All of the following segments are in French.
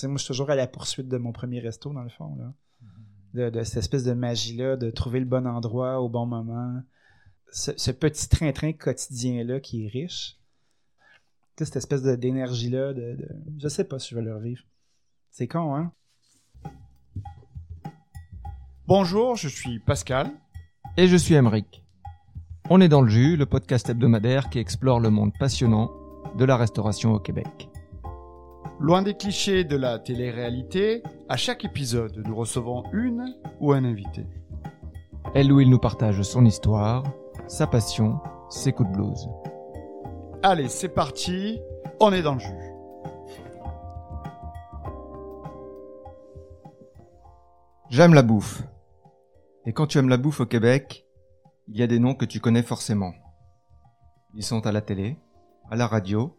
sais, moi, je suis toujours à la poursuite de mon premier resto, dans le fond, là. De, de cette espèce de magie-là, de trouver le bon endroit au bon moment. Ce, ce petit train-train quotidien-là qui est riche. Cette espèce de- d'énergie-là, de, de... je sais pas si je vais le revivre. C'est con, hein? Bonjour, je suis Pascal. Et je suis Emeric. On est dans le jus, le podcast hebdomadaire qui explore le monde passionnant de la restauration au Québec. Loin des clichés de la télé-réalité, à chaque épisode, nous recevons une ou un invité. Elle où il nous partage son histoire, sa passion, ses coups de blues. Allez, c'est parti, on est dans le jus. J'aime la bouffe. Et quand tu aimes la bouffe au Québec, il y a des noms que tu connais forcément. Ils sont à la télé, à la radio,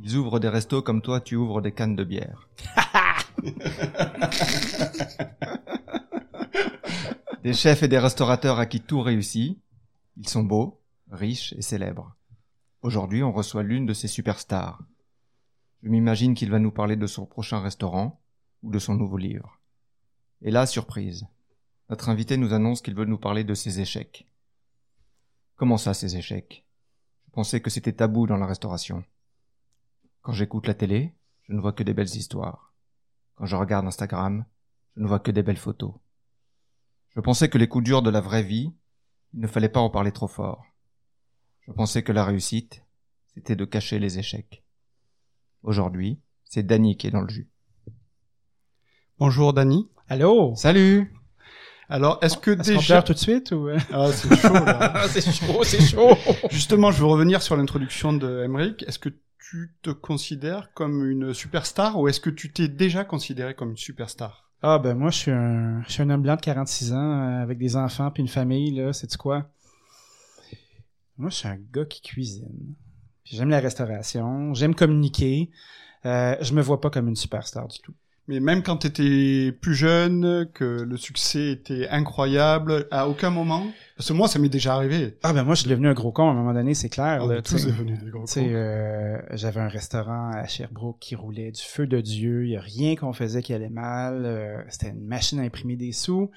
ils ouvrent des restos comme toi tu ouvres des cannes de bière. des chefs et des restaurateurs à qui tout réussit. Ils sont beaux, riches et célèbres. Aujourd'hui, on reçoit l'une de ces superstars. Je m'imagine qu'il va nous parler de son prochain restaurant ou de son nouveau livre. Et là, surprise. Notre invité nous annonce qu'il veut nous parler de ses échecs. Comment ça, ses échecs? Je pensais que c'était tabou dans la restauration. Quand j'écoute la télé, je ne vois que des belles histoires. Quand je regarde Instagram, je ne vois que des belles photos. Je pensais que les coups durs de la vraie vie, il ne fallait pas en parler trop fort. Je pensais que la réussite, c'était de cacher les échecs. Aujourd'hui, c'est Danny qui est dans le jus. Bonjour Dani. Allô? Salut Alors, est-ce que déjà... tout de suite ou... Ah, c'est chaud là. c'est chaud, c'est chaud! Justement, je veux revenir sur l'introduction de Emmerich. Est-ce que tu te considères comme une superstar ou est-ce que tu t'es déjà considéré comme une superstar? Ah ben moi je suis un je suis un homme blanc de 46 ans euh, avec des enfants puis une famille là, c'est quoi? Moi je suis un gars qui cuisine. J'aime la restauration, j'aime communiquer. Euh, je me vois pas comme une superstar du tout. Mais même quand tu étais plus jeune, que le succès était incroyable, à aucun moment? Parce que moi, ça m'est déjà arrivé. Ah ben moi je suis devenu un gros con à un moment donné, c'est clair. On est tous devenus des gros cons. euh, j'avais un restaurant à Sherbrooke qui roulait du feu de Dieu. Il y a rien qu'on faisait qui allait mal. Euh, C'était une machine à imprimer des sous.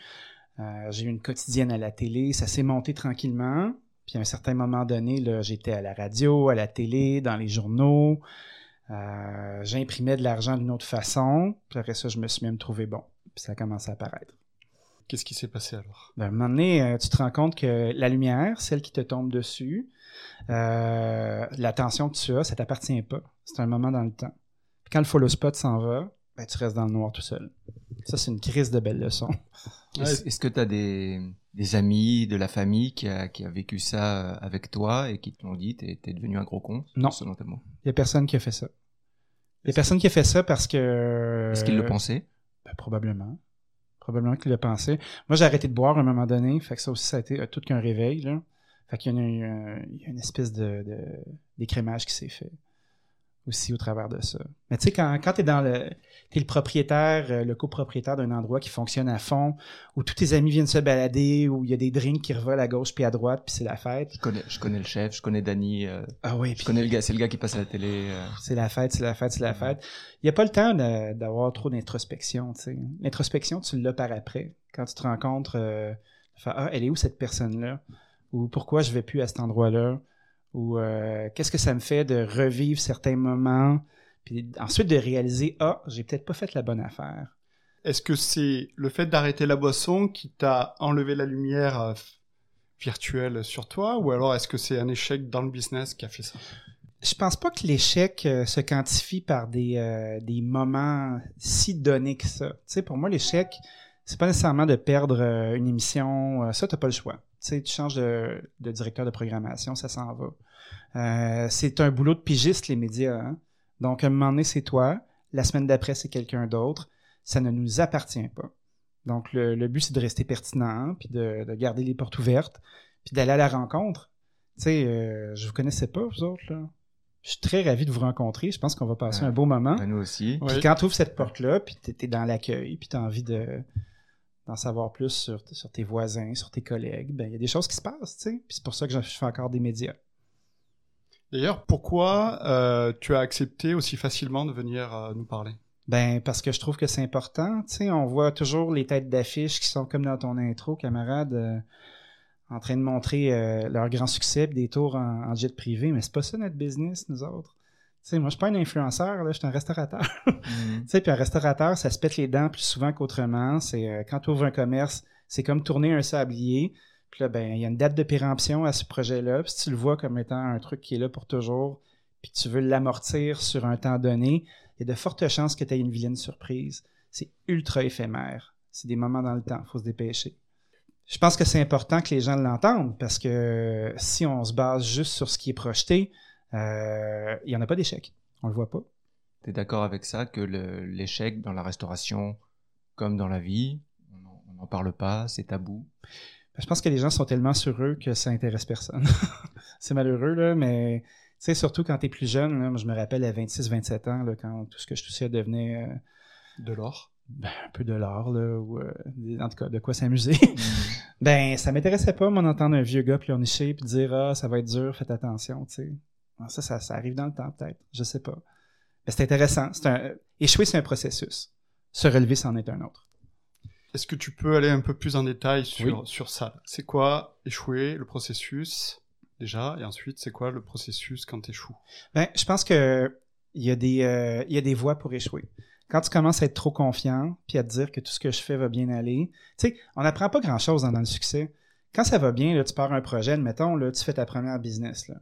Euh, j'ai eu une quotidienne à la télé. Ça s'est monté tranquillement. Puis à un certain moment donné, j'étais à la radio, à la télé, dans les journaux. Euh, J'imprimais de l'argent d'une autre façon. Puis après ça, je me suis même trouvé bon. Puis ça a commencé à apparaître. Qu'est-ce qui s'est passé alors? Ben, à un moment donné, euh, tu te rends compte que la lumière, celle qui te tombe dessus, euh, l'attention que tu as, ça t'appartient pas. C'est un moment dans le temps. Puis quand le follow spot s'en va, ben, tu restes dans le noir tout seul. Ça, c'est une crise de belles leçons. Est-ce est-ce que tu as des, des amis, de la famille qui a, qui a vécu ça euh, avec toi et qui te l'ont dit, t'es t'es devenu un gros con Non. Selon tes mots? Il y a personne qui a fait ça. Il y a Est-ce personne qui a fait ça parce que... Est-ce qu'il le pensait Ben, probablement. Probablement qu'il le pensait. Moi, j'ai arrêté de boire à un moment donné. Fait que ça aussi, ça a été euh, tout qu'un réveil. Là. Fait qu'il y a une, il y a une espèce de, de d'écrémage qui s'est fait aussi au travers de ça. Mais tu sais, quand, quand t'es dans le... T'es le propriétaire, euh, le copropriétaire d'un endroit qui fonctionne à fond, où tous tes amis viennent se balader, où il y a des drinks qui revolent à gauche puis à droite, puis c'est la fête. je connais, je connais le chef, je connais Danny, euh, Ah oui, je connais le gars, c'est le gars qui passe à la télé. euh. c'est la fête, c'est la fête, c'est la fête. Il n'y a pas le temps d'avoir trop d'introspection, tu sais. L'introspection, tu l'as par après. Quand tu te rencontres, euh, tu fais, ah, elle est où cette personne-là? Ou pourquoi je vais plus à cet endroit-là? Ou euh, qu'est-ce que ça me fait de revivre certains moments? Puis ensuite de réaliser, ah, j'ai peut-être pas fait la bonne affaire. Est-ce que c'est le fait d'arrêter la boisson qui t'a enlevé la lumière euh, virtuelle sur toi ou alors est-ce que c'est un échec dans le business qui a fait ça? Je pense pas que l'échec euh, se quantifie par des, euh, des moments si donnés que ça. Tu sais, pour moi, l'échec, c'est pas nécessairement de perdre une émission. ça, t'as pas le choix. Tu sais, tu changes de, de directeur de programmation, ça s'en va. Euh, c'est un boulot de pigiste, les médias. hein. Donc, à un moment donné, c'est toi. La semaine d'après, c'est quelqu'un d'autre. Ça ne nous appartient pas. Donc, le, le but, c'est de rester pertinent, puis de, de garder les portes ouvertes, puis d'aller à la rencontre. Tu sais, euh, je vous connaissais pas, vous autres, là. Je suis très ravi de vous rencontrer. Je pense qu'on va passer Ouais. un beau moment. Ben, nous aussi. Puis quand tu ouvres cette porte-là, puis t'es es dans l'accueil, puis tu as envie de d'en savoir plus sur, sur tes voisins, sur tes collègues, ben il y a des choses qui se passent, tu sais. Puis c'est pour ça que je fais encore des médias. D'ailleurs, pourquoi euh, tu as accepté aussi facilement de venir euh, nous parler? Ben, parce que je trouve que c'est important. Tu sais, on voit toujours les têtes d'affiche qui sont comme dans ton intro, camarade, euh, en train de montrer leur grand succès, des tours en, en jet privé, mais c'est pas ça notre business, nous autres. Tu sais, moi, je suis pas un influenceur, là, je suis un restaurateur. Tu sais, puis un restaurateur, ça se pète les dents plus souvent qu'autrement. C'est euh, quand tu ouvres un commerce, c'est comme tourner un sablier. Puis là, ben, il y a une date de péremption à ce projet-là. Puis si tu le vois comme étant un truc qui est là pour toujours, puis tu veux l'amortir sur un temps donné, il y a de fortes chances que tu aies une vilaine surprise. C'est ultra éphémère. C'est des moments dans le temps. faut se dépêcher. Je pense que c'est important que les gens l'entendent parce que si on se base juste sur ce qui est projeté, il n'y en a pas d'échec. On le voit pas. T'es d'accord avec ça que l'échec dans la restauration, comme dans la vie, on n'en- parle pas, c'est tabou? Ben, Je pense que les gens sont tellement sur eux que ça intéresse personne. c'est malheureux, là, mais tu surtout quand tu es plus jeune, là, moi, je me rappelle à 26-27 ans, là, quand tout ce que je touchais devenait euh, De l'or? ben, un peu de l'art, là, ou euh, en tout cas, de quoi s'amuser. ben, ça m'intéressait pas, moi, d'entendre un vieux gars pleurnicher puis dire Ah, ça va être dur, faites attention, tu sais. Ah, Ça, ça, ça arrive dans le temps, peut-être. Je sais pas. Mais c'est intéressant. C'est un... Échouer, c'est un processus. Se relever, c'en est un autre. Est-ce que tu peux aller un peu plus en détail sur, Oui. sur ça? C'est quoi échouer, le processus, déjà, et ensuite, c'est quoi le processus quand t'échoues? Ben, je pense que il y a des euh, il y a des voies pour échouer. Quand tu commences à être trop confiant, puis à te dire que tout ce que je fais va bien aller, tu sais, on n'apprend pas grand-chose dans, dans le succès. Quand ça va bien, là, tu pars un projet, admettons, là, tu fais ta première business. Là.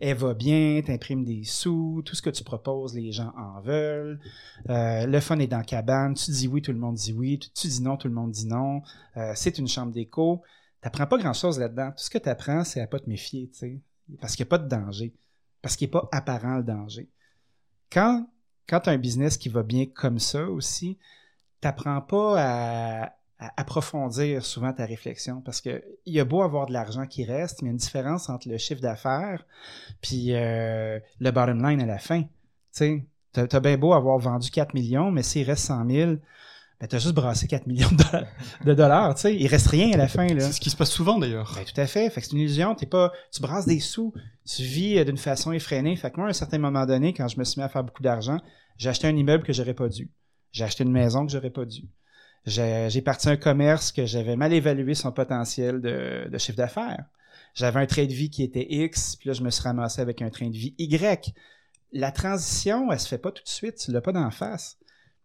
Elle va bien, tu imprimes des sous, tout ce que tu proposes, les gens en veulent. Euh, le fun est dans la cabane, tu dis oui, tout le monde dit oui, tu, dis non, tout le monde dit non. Euh, c'est une chambre d'écho. Tu n'apprends pas grand-chose là-dedans. Tout ce que tu apprends, c'est à pas te méfier, tu sais, parce qu'il n'y a pas de danger, parce qu'il n'est pas apparent le danger quand, quand tu as un business qui va bien comme ça aussi, t'apprends pas à, à approfondir souvent ta réflexion parce que il y a beau avoir de l'argent qui reste, mais il y a une différence entre le chiffre d'affaires puis euh, le bottom line à la fin. Tu sais, t'as t'as bien beau avoir vendu 4 millions, mais s'il reste 100 000, ben t'as juste brassé 4 millions de dollars. De dollars tu sais, il reste rien à la fin là. C'est ce qui se passe souvent d'ailleurs. Ben, tout à fait. Fait que c'est une illusion. T'es pas, tu brasses des sous. Tu vis euh, d'une façon effrénée. Fait que moi, à un certain moment donné, quand je me suis mis à faire beaucoup d'argent, j'ai acheté un immeuble que j'aurais pas dû. J'ai acheté une maison que j'aurais pas dû. J'ai parti un commerce que j'avais mal évalué son potentiel de, de chiffre d'affaires. J'avais un train de vie qui était X, puis là, je me suis ramassé avec un train de vie Y. La transition, elle se fait pas tout de suite. Tu l'as pas d'en face.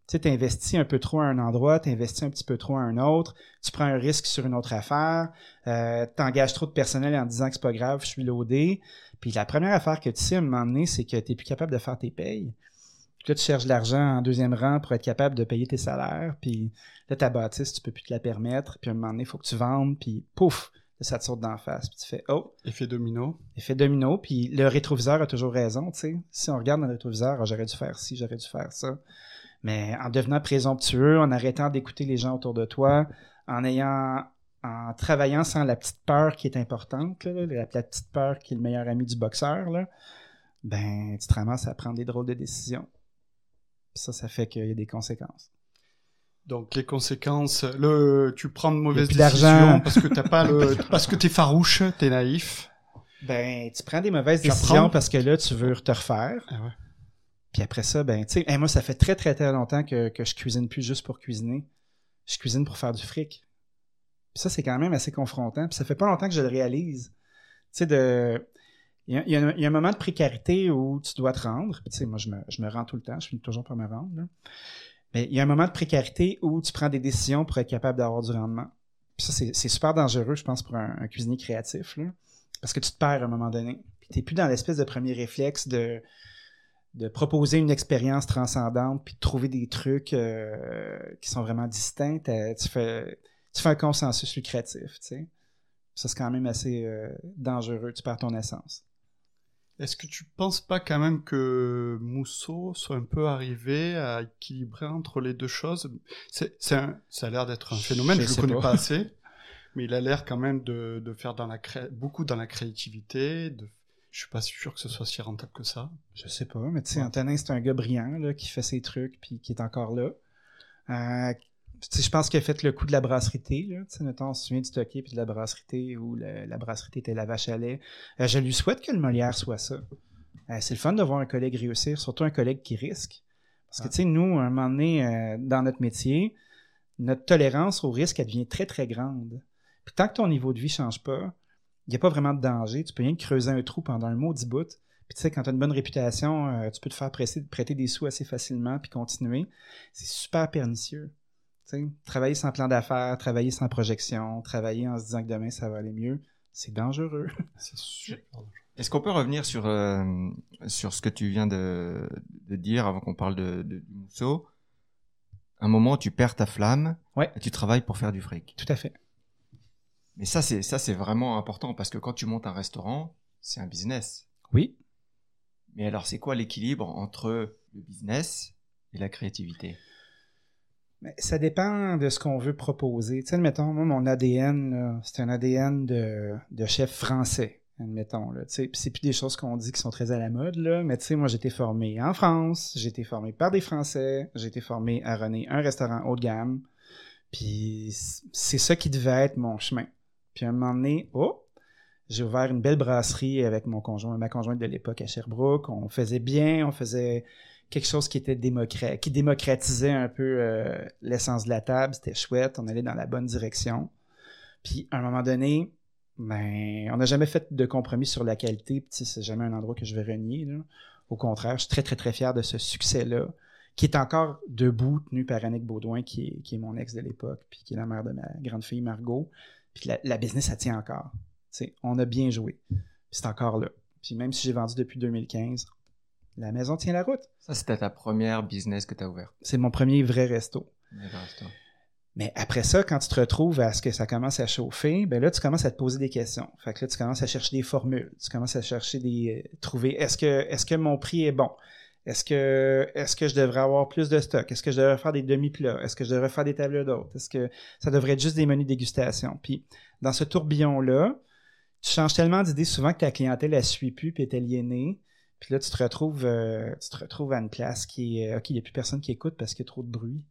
Tu sais, t'investis un peu trop à un endroit, t'investis un petit peu trop à un autre, tu prends un risque sur une autre affaire, euh, t'engages trop de personnel en disant que c'est pas grave, je suis loadé. Puis la première affaire que tu sais à un moment donné, c'est que t'es plus capable de faire tes payes. Puis là, tu cherches de l'argent en deuxième rang pour être capable de payer tes salaires. Puis là, ta bâtisse, tu peux plus te la permettre. Puis à un moment donné, il faut que tu vendes. Puis pouf, ça te saute d'en face. Puis tu fais, oh, Effet domino. effet domino. Puis le rétroviseur a toujours raison, tu sais. Si on regarde dans le rétroviseur, ah, j'aurais dû faire ci, j'aurais dû faire ça. Mais en devenant présomptueux, en arrêtant d'écouter les gens autour de toi, en ayant, en travaillant sans la petite peur qui est importante, là, la, la petite peur qui est le meilleur ami du boxeur, là, ben, tu te ramasses à prendre des drôles de décisions. Ça, ça fait qu'il y a des conséquences. Donc les conséquences, le, tu prends de mauvaises décisions parce que t'as pas le, parce que t'es farouche, t'es naïf. Ben, tu prends des mauvaises décisions parce que là, tu veux te refaire. Ah ouais. Puis après ça, ben, tu sais, hey, moi, ça fait très, très, très longtemps que, que je cuisine plus juste pour cuisiner. Je cuisine pour faire du fric. Puis ça, c'est quand même assez confrontant. Puis ça fait pas longtemps que je le réalise. Tu sais, de... Il y, a, un- moment de précarité où tu dois te rendre. Tu sais, moi, je me, je me rends tout le temps. Je finis toujours par me rendre. Mais il y a un moment de précarité où tu prends des décisions pour être capable d'avoir du rendement. Puis ça, c'est super dangereux, je pense, pour un, cuisinier créatif. Parce que tu te perds à un moment donné. Puis t'es plus dans l'espèce de premier réflexe de de proposer une expérience transcendante puis de trouver des trucs euh, qui sont vraiment distincts, tu fais tu fais un consensus lucratif, tu sais. Ça c'est quand même assez euh, dangereux, tu perds ton essence. Est-ce que tu penses pas quand même que Mousseau soit un peu arrivé à équilibrer entre les deux choses? C'est, Ça a l'air d'être un phénomène, Je je, le connais pas. pas. assez, mais il a l'air quand même de, de faire dans la cré... beaucoup dans la créativité. De... Je suis pas sûr que ce soit si rentable que ça. Je sais pas, mais tu sais, Ouais. Antonin, c'est un gars brillant là, qui fait ses trucs puis qui est encore là. Euh, je pense qu'il a fait le coup de la brasserie là. Mettons, on se souvient du Stocké puis de la brasserie où le- la brasserie était la vache à lait. Euh, je lui souhaite que le Molière soit ça. Euh, c'est le fun de voir un collègue réussir, surtout un collègue qui risque. Parce que, tu sais, nous, à un moment donné, euh, dans notre métier, notre tolérance au risque, elle devient très, très grande. Puis tant que ton niveau de vie change pas, il n'y a pas vraiment de danger. Tu peux rien que creuser un trou pendant un maudit bout. Puis tu sais, quand tu as une bonne réputation, euh, tu peux te faire presser, prêter des sous assez facilement puis continuer. C'est super pernicieux. Travailler sans plan d'affaires, travailler sans projection, travailler en se disant que demain ça va aller mieux, c'est dangereux. C'est super. Est-ce qu'on peut revenir sur, euh, sur ce que tu viens de, de dire avant qu'on parle de, de, du mousseau? Un moment, tu perds ta flamme Ouais. et tu travailles pour faire du fric. Tout à fait. Mais ça, c'est ça, c'est vraiment important parce que quand tu montes un restaurant, c'est un business. Oui. Mais alors, c'est quoi l'équilibre entre le business et la créativité? Mais ça dépend de ce qu'on veut proposer. Tu sais, admettons, moi, mon ADN, c'est un ADN de, de chef français, admettons. Là, tu sais. C'est plus des choses qu'on dit qui sont très à la mode, là, mais tu sais, moi, j'ai été formé en France, j'ai été formé par des Français, j'ai été formé à runner un restaurant haut de gamme, puis c'est ça qui devait être mon chemin. Puis à un moment donné, oh, j'ai ouvert une belle brasserie avec mon conjoint, ma conjointe de l'époque à Sherbrooke. On faisait bien, on faisait quelque chose qui était démocrate, qui démocratisait un peu euh, l'essence de la table. C'était chouette, on allait dans la bonne direction. Puis à un moment donné, ben, on n'a jamais fait de compromis sur la qualité. C'est jamais un endroit que je vais renier. Au contraire, je suis très très très fier de ce succès-là, qui est encore debout, tenu par Annick Baudouin, qui est, mon ex de l'époque, puis qui est la mère de ma grande fille Margot. Puis la, business, ça tient encore. On a bien joué. C'est encore là. Puis même si j'ai vendu depuis 2015, la maison tient la route. Ça, c'était ta première business que tu as ouvert. C'est mon premier vrai resto. Mais après ça, quand tu te retrouves à ce que ça commence à chauffer, ben là, tu commences à te poser des questions. Fait que là, tu commences à chercher des formules. Tu commences à chercher des. euh, trouver est-ce que mon prix est bon? Est-ce que je devrais avoir plus de stock? Est-ce que je devrais faire des demi-plats? Est-ce que je devrais faire des tables d'hôtes? Est-ce que ça devrait être juste des menus dégustation? Puis dans ce tourbillon-là, tu changes tellement d'idées souvent que ta clientèle elle suit plus puis est aliénée. Puis là, tu te retrouves, euh, tu te retrouves à une place qui est, OK, il n'y a plus personne qui écoute parce qu'il y a trop de bruit.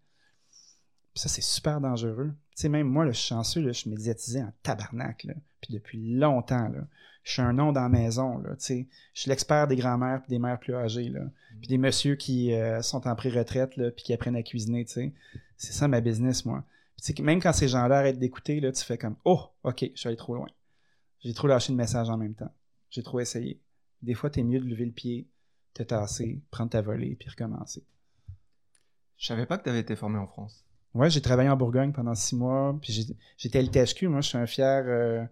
Puis ça, c'est super dangereux. Tu sais, même moi, là, je suis chanceux, là, je suis médiatisé en tabarnak, là. Puis depuis longtemps, là. Je suis un nom dans la maison, là, tu sais. Je suis l'expert des grands-mères puis des mères plus âgées, là. Puis des messieurs qui euh, sont en pré-retraite, puis qui apprennent à cuisiner, tu sais. C'est ça ma business, moi. Puis tu sais, même quand ces gens-là arrêtent d'écouter, tu fais comme, oh, OK, je suis allé trop loin. J'ai trop lâché le message en même temps. J'ai trop essayé. Des fois, t'es mieux de lever le pied, te tasser, prendre ta volée, puis recommencer. Je savais pas que tu avais été formé en France. Ouais, j'ai travaillé en Bourgogne pendant six mois, puis j'étais à l'ITHQ. Moi, je suis un fier euh,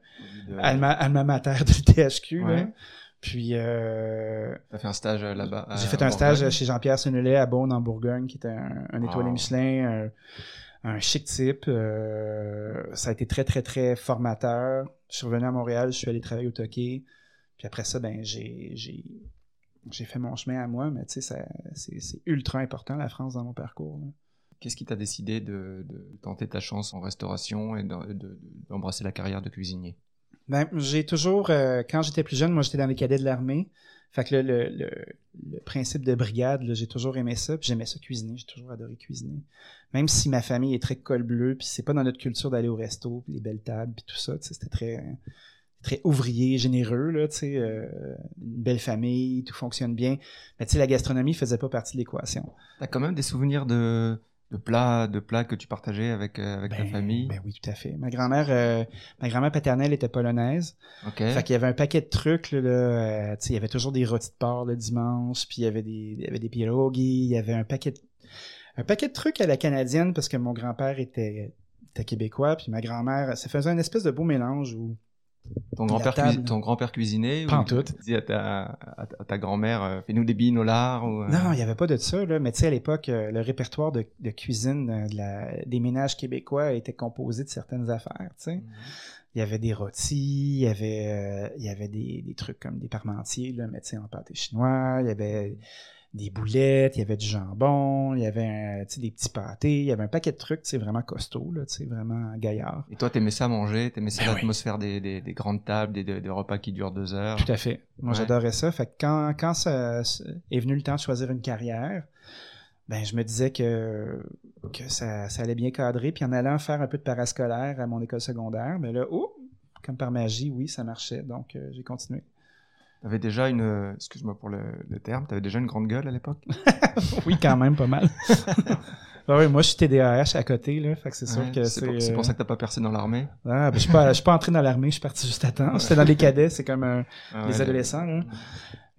De- alma, alma mater de là. Ouais. Puis, euh, T'as fait un stage euh, là-bas. j'ai fait un Bourgogne? stage chez Jean-Pierre Senelet à Beaune, en Bourgogne, qui était un, un étoilé. Michelin, un, un chic type. euh, ça a été très, très, très formateur. Je suis revenu à Montréal, je suis allé travailler au Toqué. Puis après ça, ben, j'ai, j'ai, fait mon chemin à moi, mais tu sais, c'est, ultra important, la France, dans mon parcours. Qu'est-ce qui t'a décidé de, de tenter ta chance en restauration et de- de- d'embrasser la carrière de cuisinier? Ben, j'ai toujours, euh, quand j'étais plus jeune, moi j'étais dans les cadets de l'armée. Fait que là, le, le, le principe de brigade, j'ai toujours aimé ça. Puis j'aimais ça cuisiner, j'ai toujours adoré cuisiner. Même si ma famille est très col bleu, puis c'est pas dans notre culture d'aller au resto, puis les belles tables, puis tout ça. C'était très, très ouvrier, généreux, là, tu sais, euh, une belle famille, tout fonctionne bien. Mais tu sais, la gastronomie faisait pas partie de l'équation. T'as quand même des souvenirs de, de plats, de plats que tu partageais avec, euh, avec ta Ben, famille? Ben oui, tout à fait. Ma grand-mère, euh, ma grand-mère paternelle était polonaise. Ok. Fait qu'il y avait un paquet de trucs, là, là, euh, tu sais, il y avait toujours des rôtis de porc le dimanche, puis il y avait des, il y avait des pierogies, il y avait un paquet de, un paquet de trucs à la canadienne parce que mon grand-père était, était québécois, puis ma grand-mère, ça faisait un espèce de beau mélange où, Ton grand-père grand-père cuisinait Pas ou tout. tu disais à ta, à ta- à ta grand-mère, euh, fais-nous des billes nolars ou, euh, non, il y avait pas de ça, là, mais tu sais, à l'époque, euh, le répertoire de, de cuisine de la, des ménages québécois était composé de certaines affaires, tu sais. Mhm. Il y avait des rôtis, il y avait, il y avait des, des trucs comme des parmentiers, là, mais tu sais, en pâté chinois, il y avait des boulettes, il y avait du jambon, il y avait des petits pâtés, il y avait un paquet de trucs, sais, vraiment costauds, là, vraiment gaillard. Et toi, t'aimais ça manger, t'aimais ça Ben oui. l'atmosphère des, des, des grandes tables, des, repas qui durent deux heures? Tout à fait. Moi, Ouais. j'adorais ça. Fait que quand, quand ça, est venu le temps de choisir une carrière, ben, je me disais que, que ça, ça allait bien cadrer. Puis en allant faire un peu de parascolaire à mon école secondaire, ben là, oh, comme par magie, oui, ça marchait. Donc, euh, j'ai continué. T'avais déjà une, excuse-moi pour le, le terme, t'avais déjà une grande gueule à l'époque? Oui, quand même, pas mal. Ah oui, moi, je suis TDAH à côté, là. Fait que c'est sûr Ouais, que c'est c'est. pour, euh, ça que t'as pas percé dans l'armée. Ah, ben, je suis pas, je suis pas entré dans l'armée, je suis parti juste à temps. J'étais dans les cadets, c'est comme Ah les ouais, adolescents, là.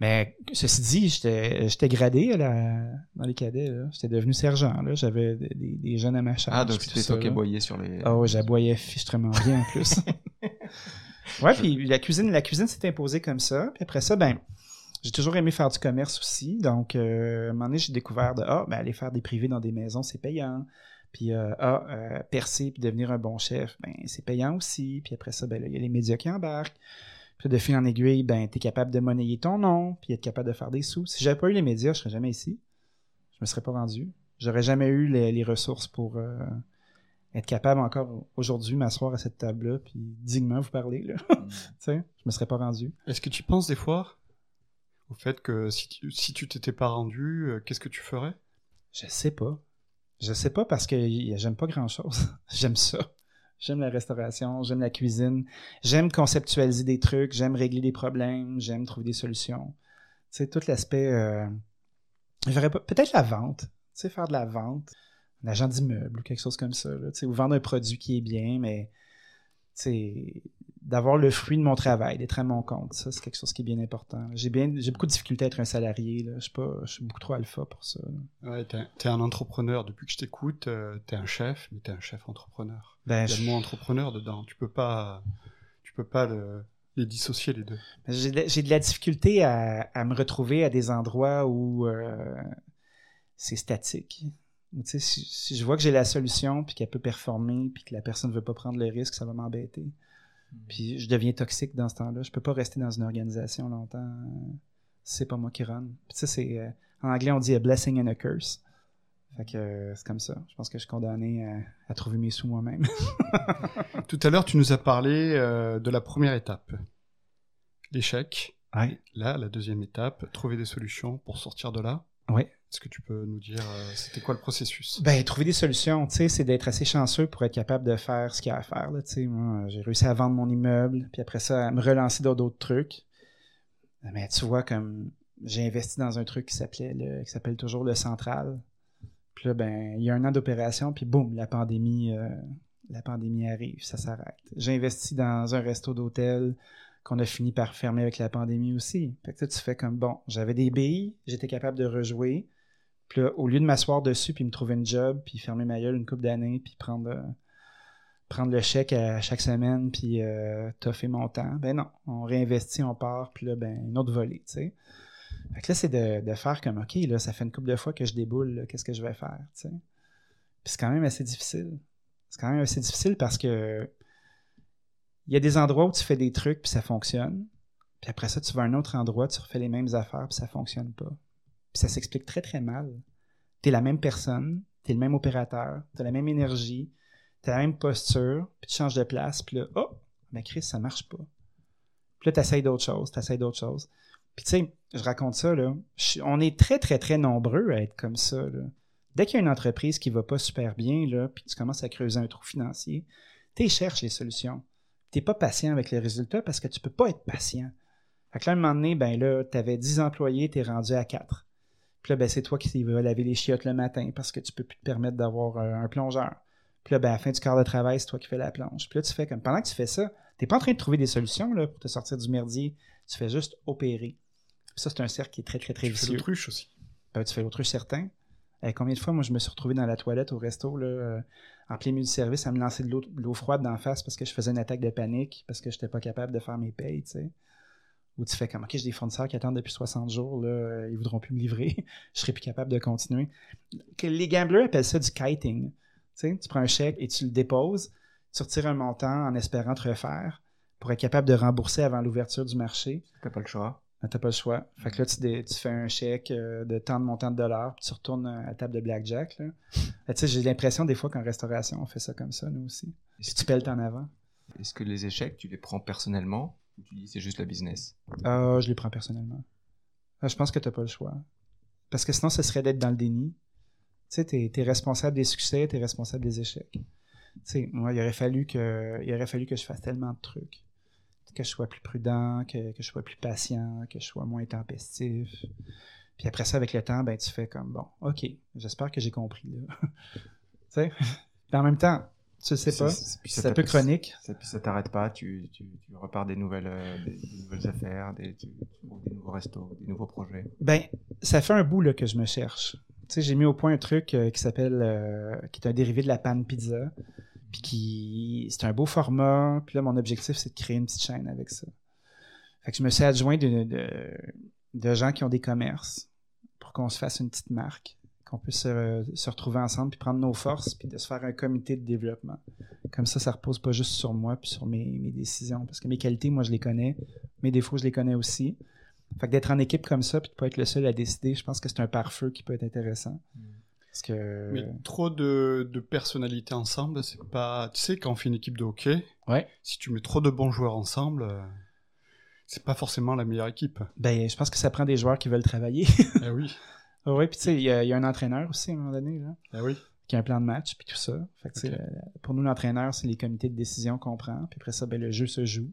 Mais ceci dit, j'étais, gradé à la- dans les cadets, là. J'étais devenu sergent, là. J'avais des, jeunes à ma charge. Ah, donc ça, qui là. aboyais sur les. Ah ouais, j'aboyais fichtrement bien en plus. ouais, puis la cuisine, la cuisine s'est imposée comme ça. Puis après ça, ben, j'ai toujours aimé faire du commerce aussi. Donc, euh, à un moment donné, j'ai découvert de ah, ben, aller faire des privés dans des maisons, c'est payant. Puis euh, ah, euh, percer puis devenir un bon chef, ben c'est payant aussi. Puis après ça, ben il y a les médias qui embarquent. Puis de fil en aiguille, ben t'es capable de monnayer ton nom, puis être capable de faire des sous. Si j'avais pas eu les médias, je serais jamais ici. Je me serais pas rendu. J'aurais jamais eu les, les ressources pour euh, être capable encore aujourd'hui m'asseoir à cette table-là puis dignement vous parler. Là. tu sais, je me serais pas rendu. Est-ce que tu penses des fois au fait que si tu si tu t'étais pas rendu, euh, qu'est-ce que tu ferais? Je sais pas. Je sais pas parce que j'aime pas grand-chose. j'aime ça. J'aime la restauration, j'aime la cuisine, j'aime conceptualiser des trucs, j'aime régler des problèmes, j'aime trouver des solutions. Tu sais, tout l'aspect... Euh... Peut-être la vente. Tu sais, faire de la vente. Un agent d'immeuble ou quelque chose comme ça. Là. Tu ou vendre un produit qui est bien, mais... tu d'avoir le fruit de mon travail, d'être à mon compte, ça, c'est quelque chose qui est bien important. J'ai bien, j'ai beaucoup de difficultés à être un salarié. Là. Je suis pas, je suis beaucoup trop alpha pour ça. Ouais, t'es t'es un entrepreneur. Depuis que je t'écoute, euh, t'es un chef, mais t'es un chef entrepreneur. Ben, Il y a je- le mot entrepreneur dedans. Tu peux pas, tu peux pas le- les dissocier les deux. J'ai de, de la difficulté à, à me retrouver à des endroits où euh, c'est statique. Ou, tu sais, Si, si je vois que j'ai la solution, puis qu'elle peut performer, puis que la personne ne veut pas prendre le risque, ça va m'embêter. Puis je deviens toxique dans ce temps-là. Je peux pas rester dans une organisation longtemps. C'est pas moi qui run. Puis ça, c'est... euh, en anglais, on dit a blessing and a curse. Fait que euh, c'est comme ça. Je pense que je suis condamné à, à trouver mes sous moi-même. Tout à l'heure, tu nous as parlé euh, de la première étape, l'échec. ouais. Là, la deuxième étape, trouver des solutions pour sortir de là. Ouais. Est-ce que tu peux nous dire, euh, c'était quoi le processus? Ben, trouver des solutions, tu sais, c'est d'être assez chanceux pour être capable de faire ce qu'il y a à faire, là. Moi, j'ai réussi à vendre mon immeuble, puis après ça, à me relancer dans d'autres trucs. Mais tu vois, comme, j'ai investi dans un truc qui s'appelait, le- qui s'appelle toujours le Central. Puis là, ben, il y a un an d'opération, puis boum, la pandémie, euh, la pandémie arrive, ça s'arrête. J'ai investi dans un resto d'hôtel qu'on a fini par fermer avec la pandémie aussi. Tu fais comme, bon, j'avais des billes, j'étais capable de rejouer. Puis là, au lieu de m'asseoir dessus, puis me trouver une job, puis fermer ma gueule une couple d'années, puis prendre, euh, prendre le chèque à chaque semaine, puis euh, toffer mon temps, ben non, on réinvestit, on part, puis là, ben, une autre volée, tu sais. Fait que là, c'est de, de faire comme, OK, là, ça fait une couple de fois que je déboule, qu'est-ce que je vais faire, tu sais. Puis c'est quand même assez difficile. C'est quand même assez difficile parce que il y a des endroits où tu fais des trucs, puis ça fonctionne. Puis après ça, tu vas à un autre endroit, tu refais les mêmes affaires, puis ça fonctionne pas. Ça s'explique très, très mal. T'es la même personne, t'es le même opérateur, t'as la même énergie, t'as la même posture, puis tu changes de place, puis là, oh, mais Chris, ça marche pas. Puis là, t'essayes d'autres choses, t'essayes d'autres choses. Puis tu sais, je raconte ça, là. on est très, très, très nombreux à être comme ça, là. Dès qu'il y a une entreprise qui va pas super bien, là, puis tu commences à creuser un trou financier, tu cherches les solutions. T'es pas patient avec les résultats parce que tu peux pas être patient. Fait que à un moment donné, ben là, t'avais 10 employés, t'es rendu à 4. Puis là, ben, c'est toi qui vas laver les chiottes le matin parce que tu peux plus te permettre d'avoir euh, un plongeur. Puis là, ben, à la fin du quart de travail, c'est toi qui fais la plonge. Puis là, tu fais comme, pendant que tu fais ça, t'es pas en train de trouver des solutions, là, pour te sortir du merdier. Tu fais juste opérer. Puis ça, c'est un cercle qui est très, très, très Tu fais vicieux. l'autruche aussi. Ben, tu fais l'autruche certain. Eh, combien de fois, moi, je me suis retrouvé dans la toilette au resto, là, euh, en plein milieu du service, à me lancer de l'eau, de l'eau froide d'en face parce que je faisais une attaque de panique, parce que j'étais pas capable de faire mes payes, tu sais. Ou tu fais comme, OK, j'ai des fournisseurs qui attendent depuis 60 jours, là, euh, ils voudront plus me livrer, je serai plus capable de continuer. Les gamblers appellent ça du kiting. Tu sais, tu prends un chèque et tu le déposes, tu retires un montant en espérant te refaire pour être capable de rembourser avant l'ouverture du marché. T'as pas le choix. Ah, T'as pas le choix. Fait que là, tu, fais un chèque euh, de tant de montants de dollars, puis tu retournes à la table de blackjack. J'ai l'impression des fois qu'en restauration, on fait ça comme ça, nous aussi. Si tu pelles en avant. Est-ce que les échecs, tu les prends personnellement? Tu dis c'est juste la business? Ah, je les prends personnellement. Ah, je pense que t'as pas le choix. Parce que sinon, ce serait d'être dans le déni. Tu sais, t'es responsable des succès, t'es responsable des échecs. Tu sais, moi, il aurait fallu que, il aurait fallu que je fasse tellement de trucs. que je sois plus prudent, que, je sois plus patient, que je sois moins tempestif. Puis après ça, avec le temps, ben, tu fais comme, bon, OK, j'espère que j'ai compris, là. tu sais? En même temps, tu sais pas, C'est- un peu chronique. Ça, puis ça t'arrête pas, tu, tu, tu repars des nouvelles, euh, des, des nouvelles affaires, des, tu, des nouveaux restos, des nouveaux projets. Ben, ça fait un bout là, que je me cherche. Tu sais, j'ai mis au point un truc euh, qui s'appelle, euh, qui est un dérivé de la panne pizza, puis qui, c'est un beau format. Puis là, mon objectif, c'est de créer une petite chaîne avec ça. Fait que je me suis adjoint de, de, de gens qui ont des commerces pour qu'on se fasse une petite marque, qu'on puisse se, se retrouver ensemble, puis prendre nos forces, puis de se faire un comité de développement. Comme ça, ça repose pas juste sur moi, puis sur mes, mes décisions, parce que mes qualités, moi, je les connais, mes défauts, je les connais aussi. Fait que d'être en équipe comme ça, puis de pas être le seul à décider, je pense que c'est un pare-feu qui peut être intéressant. Parce que. Mais trop de, de personnalités ensemble, c'est pas. Tu sais, quand on fait une équipe de hockey, Ouais. si tu mets trop de bons joueurs ensemble, euh, c'est pas forcément la meilleure équipe. Ben, je pense que ça prend des joueurs qui veulent travailler. eh oui, Ah ouais, puis tu sais, il y, a il y a un entraîneur aussi à un moment donné, là, eh oui. qui a un plan de match, puis tout ça. Fait que, le- pour nous, l'entraîneur, c'est les comités de décision qu'on prend, puis après ça, ben, le jeu se joue.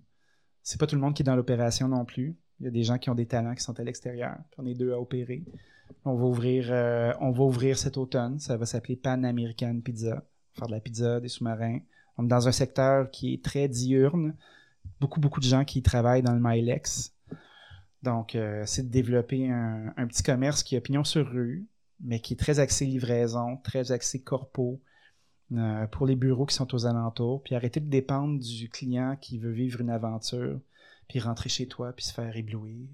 C'est pas tout le monde qui est dans l'opération non plus. Il y a des gens qui ont des talents qui sont à l'extérieur, puis on est deux à opérer. On va ouvrir, euh, on va ouvrir cet automne. Ça va s'appeler Pan American Pizza. On va faire de la pizza, des sous-marins. On est dans un secteur qui est très diurne. Beaucoup, beaucoup de gens qui travaillent dans le Milex. Donc, euh, c'est de développer un, un petit commerce qui a pignon sur rue, mais qui est très axé livraison, très axé corpo euh, pour les bureaux qui sont aux alentours, puis arrêter de dépendre du client qui veut vivre une aventure, puis rentrer chez toi, puis se faire éblouir.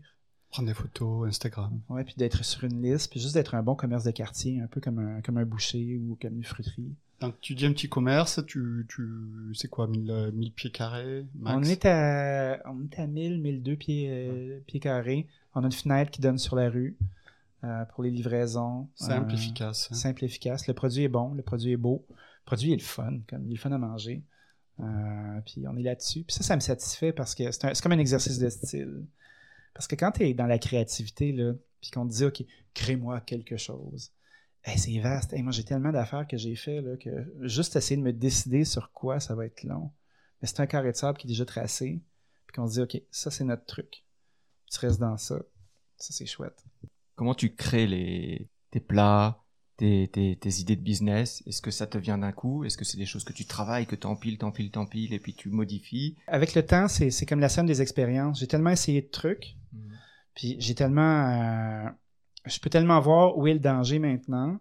Prendre des photos, Instagram. Ouais, puis d'être sur une liste, puis juste d'être un bon commerce de quartier, un peu comme un, comme un boucher ou comme une fruiterie. Donc tu dis un petit commerce, tu, tu c'est quoi, 1000, euh, 1000 pieds carrés max? On est à, on est à 1000, 1002 pieds, euh, pieds carrés. On a une fenêtre qui donne sur la rue euh, pour les livraisons. Simple, Euh, efficace. hein? Simple, efficace. Le produit est bon, le produit est beau. Le produit est le fun, comme il est le fun à manger. Puis on est là-dessus. Puis ça, ça me satisfait parce que c'est comme un exercice de style. Parce que quand tu es dans la créativité, là, puis qu'on te dit, OK, crée-moi quelque chose. Hey, c'est vaste. Hey, moi, j'ai tellement d'affaires que j'ai fait là, que juste essayer de me décider sur quoi ça va être long. Mais c'est un carré de sable qui est déjà tracé. Puis qu'on se dit, OK, ça, c'est notre truc. Tu restes dans ça. Ça, c'est chouette. Comment tu crées les, tes plats, tes, tes, tes idées de business? Est-ce que ça te vient d'un coup? Est-ce que c'est des choses que tu travailles, que t'empiles, t'empiles, t'empiles, et puis tu modifies? Avec le temps, c'est c'est comme la somme des expériences. J'ai tellement essayé de trucs, puis j'ai tellement. euh, je peux tellement voir où est le danger maintenant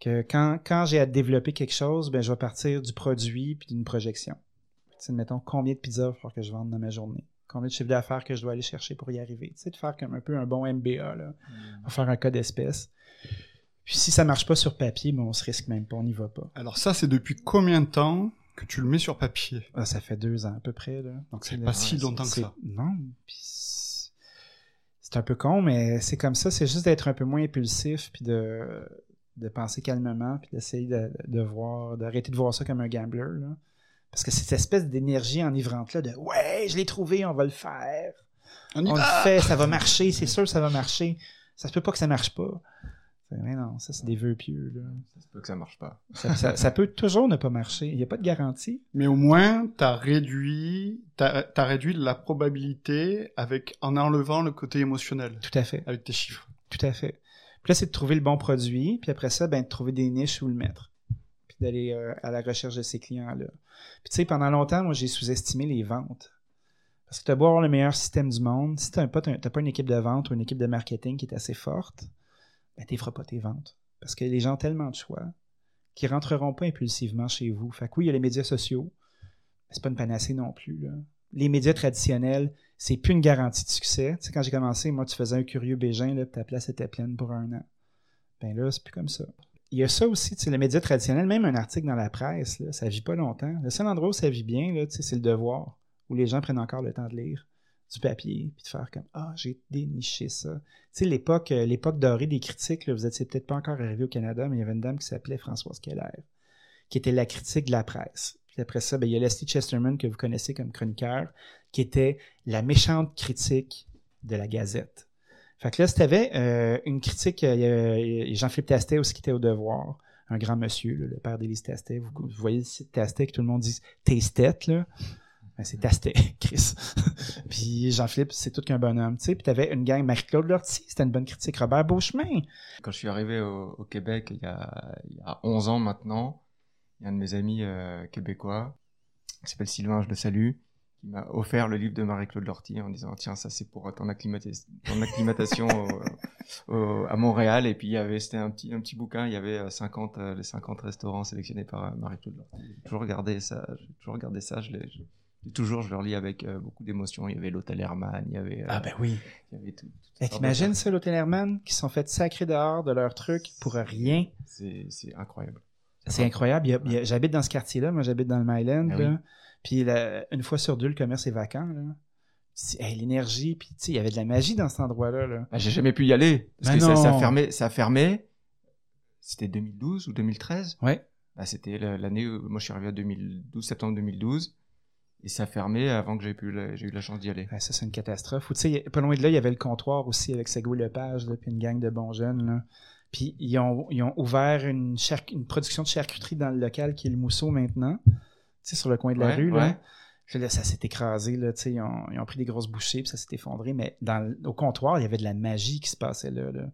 que quand, quand j'ai à développer quelque chose, ben, je vais partir du produit puis d'une projection. Tu sais, mettons, combien de pizzas il falloir que je vende dans ma journée? Combien de chiffre d'affaires que je dois aller chercher pour y arriver? Tu sais, de faire comme un peu un bon MBA, là. On va faire un cas d'espèce. Puis si ça marche pas sur papier, ben, on se risque même pas, on n'y va pas. Alors ça, c'est depuis combien de temps que tu le mets sur papier? Ah, ça fait deux ans à peu près, là. Donc c'est pas si longtemps que ça. Non. puis c'est un peu con, mais c'est comme ça. C'est juste d'être un peu moins impulsif, puis de, de penser calmement, puis d'essayer de, de voir, d'arrêter de voir ça comme un gambler. Là. Parce que cette espèce d'énergie enivrante-là de Ouais, je l'ai trouvé, on va le faire. On le fait, ça va marcher, c'est sûr, ça va marcher. Ça se peut pas que ça marche pas. Mais non, ça, c'est des vœux pieux. Là. Ça se peut que ça marche pas. Ça, ça- ça peut toujours ne pas marcher. Il n'y a pas de garantie. Mais au moins, t'as réduit, t'as as réduit la probabilité avec en enlevant le côté émotionnel Tout à fait. avec tes chiffres. Tout à fait. Puis là, c'est de trouver le bon produit, puis après ça, ben, de trouver des niches où le mettre. Puis d'aller euh, à la recherche de ces clients-là. Puis tu sais, pendant longtemps, moi, j'ai sous-estimé les ventes. Parce que tu as beau avoir le meilleur système du monde, si tu n'as pas, t'as pas une équipe de vente ou une équipe de marketing qui est assez forte, ben, tu feras pas tes ventes. Parce que les gens ont tellement de choix qu'ils rentreront pas impulsivement chez vous. Fait que oui, il y a les médias sociaux, mais c'est pas une panacée non plus. Là. Les médias traditionnels, c'est plus une garantie de succès. Tu sais, quand j'ai commencé, moi, tu faisais un curieux bégin, là, ta place était pleine pour un an. Ben là, c'est plus comme ça. Il y a ça aussi, tu sais, les médias traditionnels, même un article dans la presse, là, ça vit pas longtemps. Le seul endroit où ça vit bien, c'est le devoir, où les gens prennent encore le temps de lire du papier, puis de faire comme Ah, j'ai déniché ça. Tu sais, l'époque, euh, l'époque dorée des critiques, vous étiez peut-être pas encore arrivé au Canada, mais il y avait une dame qui s'appelait Françoise Keller, qui était la critique de la presse. Puis après ça, ben, il y a Leslie Chesterman, que vous connaissez comme chroniqueur, qui était la méchante critique de la Gazette. Fait que là, t'avais euh, une critique, euh, a Jean-Philippe Tastet aussi qui était au devoir, un grand monsieur, le père d'Élise Tastet. Vous, vous voyez le site Tastet que tout le monde dit Tastet, là. Ben, c'est Tastet, Chris. puis Jean-Philippe, c'est tout qu'un bonhomme. Tu sais, puis t'avais une gang, Marie-Claude Lortie, c'était une bonne critique. Robert Beauchemin. Quand je suis arrivé au, Québec il y, a, il y, a, 11 ans maintenant, il y a un de mes amis euh, québécois qui s'appelle Sylvain, je le salue, qui m'a offert le livre de Marie-Claude Lortie en disant tiens ça c'est pour ton, acclimatation, à Montréal et puis il y avait c'était un petit un petit bouquin il y avait 50 euh, les 50 restaurants sélectionnés par euh, Marie-Claude Lortie j'ai toujours regardé ça j'ai toujours regardé ça je l'ai toujours je le relis avec euh, beaucoup d'émotion il y avait l'hôtel Herman il y avait ah ben oui il y avait tout, Et t'imagines ça l'hôtel Herman qui sont fait sacrer dehors de leur truc pour rien? C'est c'est incroyable c'est incroyable. J'habite dans ce quartier-là. Moi, j'habite dans le Myland. Ah oui. Puis une fois sur deux, le commerce est vacant. Hey, L'énergie, puis il y avait de la magie dans cet endroit-là. Là. Ah, J'ai jamais pu y aller. Parce ben que ça, ça, a fermé. Ça fermé. C'était 2012 ou 2013 Ouais. Bah, C'était l'année où moi je suis arrivé à 2012, septembre 2012. Et ça a fermé avant que j'ai eu la chance d'y aller. Ouais, ça, c'est une catastrophe. Tu sais, pas loin de là, il y avait le comptoir aussi avec Segway Lepage, là, puis une gang de bons jeunes. Là. Puis ils ont, ils ont ouvert une, une, production de charcuterie dans le local qui est le Mousseau maintenant, sur le coin de la ouais, rue. Ouais. Là. là ça s'est écrasé, là, ils ont, ils ont, pris des grosses bouchées, puis ça s'est effondré. Mais dans, au comptoir, il y avait de la magie qui se passait là. là.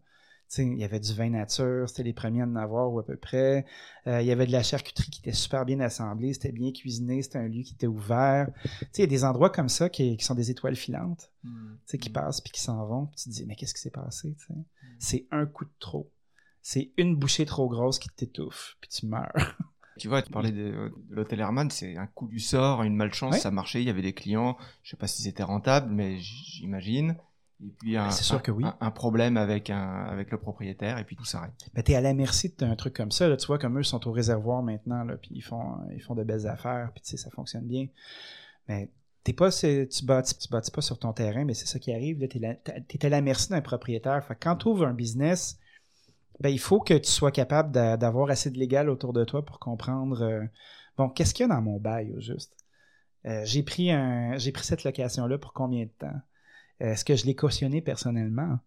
Il y avait du vin nature, c'était les premiers à en avoir ou à peu près. Euh, il y avait de la charcuterie qui était super bien assemblée, c'était bien cuisiné, c'était un lieu qui était ouvert. sais il y a des endroits comme ça qui, qui sont des étoiles filantes, mmh. qui passent puis qui s'en vont. Puis tu te dis, mais qu'est-ce qui s'est passé? Mmh. C'est un coup de trop c'est une bouchée trop grosse qui t'étouffe, puis tu meurs. Tu vois, tu parlais de, de l'hôtel Herman, c'est un coup du sort, une malchance, ça marchait, il y avait des clients, je sais pas si c'était rentable, mais j'imagine. Et puis un, C'est sûr un- que oui. un, un problème avec, un, avec le propriétaire, et puis tout s'arrête. Ben, t'es à la merci d'un truc comme ça. Là. Tu vois, comme eux ils sont au réservoir maintenant, là, puis ils font, ils font de belles affaires, puis tu sais, ça fonctionne bien. Mais t'es pas, tu bâtis, tu bâtis pas sur ton terrain, mais c'est ça qui arrive. Là, t'es, la- t'es t'es à la merci d'un propriétaire. Fait que quand tu ouvres un business, ben, il faut que tu sois capable d'a- d'avoir assez de légal autour de toi pour comprendre, euh, bon, qu'est-ce qu'il y a dans mon bail, au juste? Euh, j'ai pris un, j'ai pris cette location-là pour combien de temps? Est-ce que je l'ai cautionné personnellement?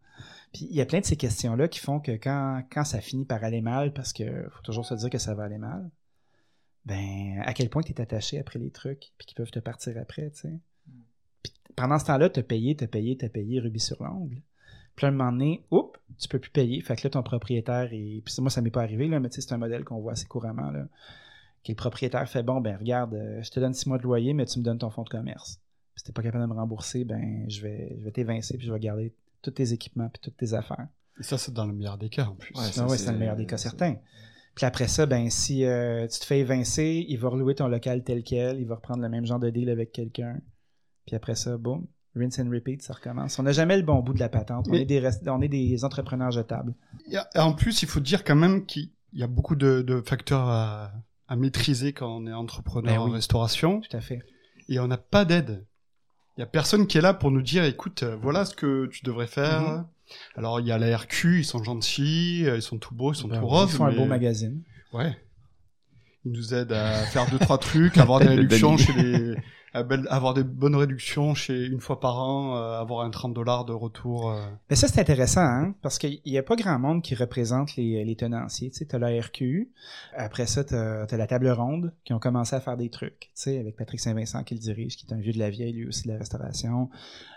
Puis il y a plein de ces questions-là qui font que quand, ça finit par aller mal, parce que faut toujours se dire que ça va aller mal, ben à quel point tu es attaché après les trucs, puis qu'ils peuvent te partir après, tu sais. Puis pendant ce temps-là, t'as payé, t'as payé, t'as payé rubis sur l'ongle. Puis là, un moment donné, oups, tu peux plus payer. Fait que là, ton propriétaire, et puis moi, ça m'est pas arrivé, là, mais tu c'est un modèle qu'on voit assez couramment, là. Que le propriétaire fait, bon, ben regarde, euh, je te donne six mois de loyer, mais tu me donnes ton fonds de commerce. Puis si t'es pas capable de me rembourser, ben je vais, je vais t'évincer, puis je vais garder tous tes équipements, puis toutes tes affaires. Et ça, c'est dans le meilleur des cas, en plus. Ouais, Ah c'est- c'est le meilleur des cas certains. Puis après ça, ben si euh, tu te fais évincer, il va relouer ton local tel quel, il va reprendre le même genre de deal avec quelqu'un. Puis après ça, boum, rinse and repeat, ça recommence. On n'a jamais le bon bout de la patente. On, est, des rest- on est des entrepreneurs jetables. Et en plus, il faut dire quand même qu'il y a beaucoup de, de facteurs à, à maîtriser quand on est entrepreneur Ben oui. en restauration. Tout à fait. Et on n'a pas d'aide. Il y a personne qui est là pour nous dire, écoute, euh, voilà ce que tu devrais faire. Mhm. Alors, il y a la RQ, ils sont gentils, euh, ils sont tout beaux, ils sont Ben tout roses. Ils font un beau magazine. Ouais. Ils nous aident à faire deux, trois trucs, avoir des réductions chez les, à avoir des bonnes réductions chez une fois par an, euh, avoir un 30 dollars de retour. euh. Mais ça, c'est intéressant, hein, parce qu'il n'y a pas grand monde qui représente les, les tenanciers. Tu t'as la RQ, après ça, t'as as la table ronde, qui ont commencé à faire des trucs, tu sais, avec Patrick Saint-Vincent qui le dirige, qui est un vieux de la vieille, lui aussi, de la restauration,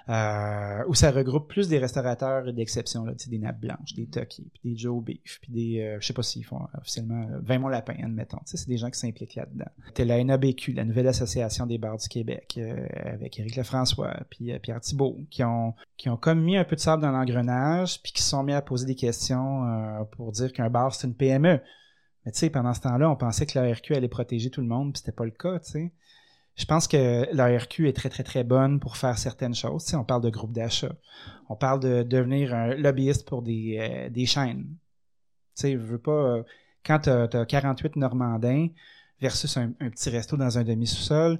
euh, où ça regroupe plus des restaurateurs d'exception, tu des nappes blanches, des Tucky, puis des Joe Beef, puis des, euh, je sais pas s'ils font officiellement, euh, 20 mon lapin, admettons, tu sais, c'est des gens qui s'impliquent là-dedans. T'as la NABQ, la Nouvelle Association des bars du Québec, euh, avec Éric Lefrançois, puis euh, Pierre Thibault, qui ont qui ont comme mis un peu de sable dans l'engrenage, puis qui se sont mis à poser des questions euh, pour dire qu'un bar, c'est une PME. Mais tu sais, pendant ce temps-là, on pensait que la RQ allait protéger tout le monde, puis c'était pas le cas, tu sais. Je pense que la RQ est très, très, très bonne pour faire certaines choses. Tu sais, on parle de groupe d'achat. On parle de devenir un lobbyiste pour des, des chaînes. Tu sais, je veux pas... quand tu as, 48 Normandins versus un, un petit resto dans un demi-sous-sol,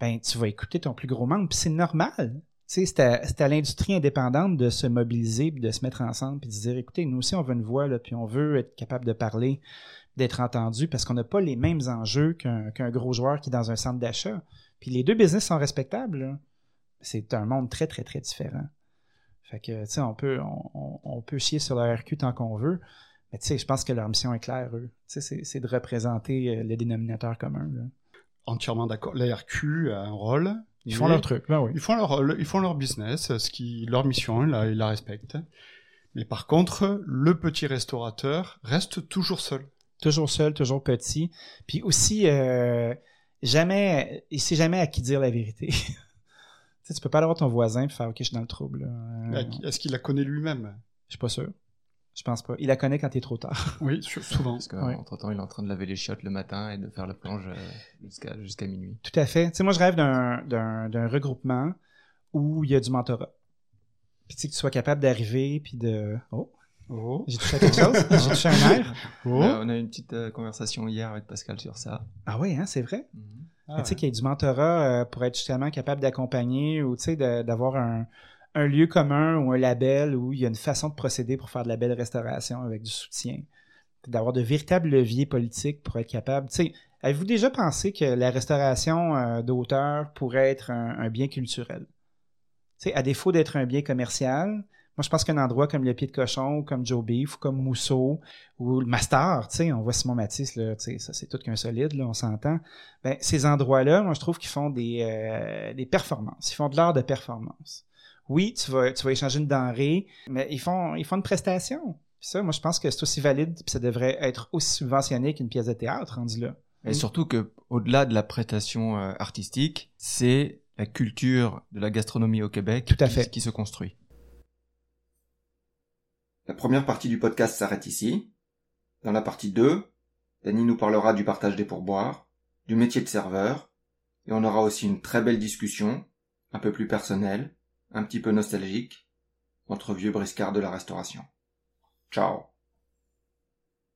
ben tu vas écouter ton plus gros membre, puis c'est normal. C'est à, l'industrie indépendante de se mobiliser, de se mettre ensemble, puis de dire, écoutez, nous aussi, on veut une voix, là, puis on veut être capable de parler, d'être entendu, parce qu'on n'a pas les mêmes enjeux qu'un gros joueur qui est dans un centre d'achat. Puis les deux business sont respectables. C'est un monde très, très, très différent. Fait que, tu on peut, on, chier sur la RQ tant qu'on veut, mais tu je pense que leur mission est claire, eux. C'est- de représenter euh, le dénominateur commun. Entièrement d'accord. La RQ a un rôle. Ils font leur truc, ben oui. Ils font leur, le- ils font leur business, ce qui, leur mission, ils la, ils la respectent. Mais par contre, le petit restaurateur reste toujours seul. Toujours seul, toujours petit. Puis aussi, euh, jamais, il sait jamais à qui dire la vérité. tu sais, tu peux pas aller voir ton voisin et faire, OK, je suis dans le trouble. Est-ce qu'il la connaît lui-même? Je suis pas sûr. Je pense pas. Il la connaît quand il est trop tard. Oui, souvent. Parce Ouais. qu'entre temps, il est en train de laver les chiottes le matin et de faire la plonge euh, jusqu'à minuit. Tout à fait. Tu sais, moi, je rêve d'un, regroupement où il y a du mentorat. Puis tu sais, que tu sois capable d'arriver, puis de... Oh, Oh. j'ai touché à quelque chose? j'ai touché à un air? Oh. Euh, on a eu une petite euh, conversation hier avec Pascal sur ça. Ah oui, hein, c'est vrai? Ah Mais tu sais ouais. qu'il y ait du mentorat euh, pour être justement capable d'accompagner ou tu sais d'avoir un, un lieu commun ou un label où il y a une façon de procéder pour faire de la belle restauration avec du soutien. D'avoir de véritables leviers politiques pour être capable. Avez-vous déjà pensé que la restauration euh, d'auteur pourrait être un, bien culturel? Tu sais, à défaut d'être un bien commercial, moi je pense qu'un endroit comme le Pied de Cochon, ou comme Joe Beef, ou comme Mousseau, ou le Master, on voit Simon Matisse, là, ça c'est tout qu'un solide, là, on s'entend ben, ces endroits-là, moi, je trouve qu'ils font des, euh, des performances. Ils font de l'art de performance. Oui, tu vas, tu vas échanger une denrée, mais ils font, ils font une prestation. Puis ça, moi, je pense que c'est aussi valide, puis ça devrait être aussi subventionné qu'une pièce de théâtre rendue là. Et surtout que, au-delà de la prestation euh, artistique, c'est la culture de la gastronomie au Québec Tout à qui- fait. qui se construit. La première partie du podcast s'arrête ici. Dans la partie 2, Danny nous parlera du partage des pourboires, du métier de serveur, et on aura aussi une très belle discussion, un peu plus personnelle, un petit peu nostalgique, entre vieux briscards de la restauration. Ciao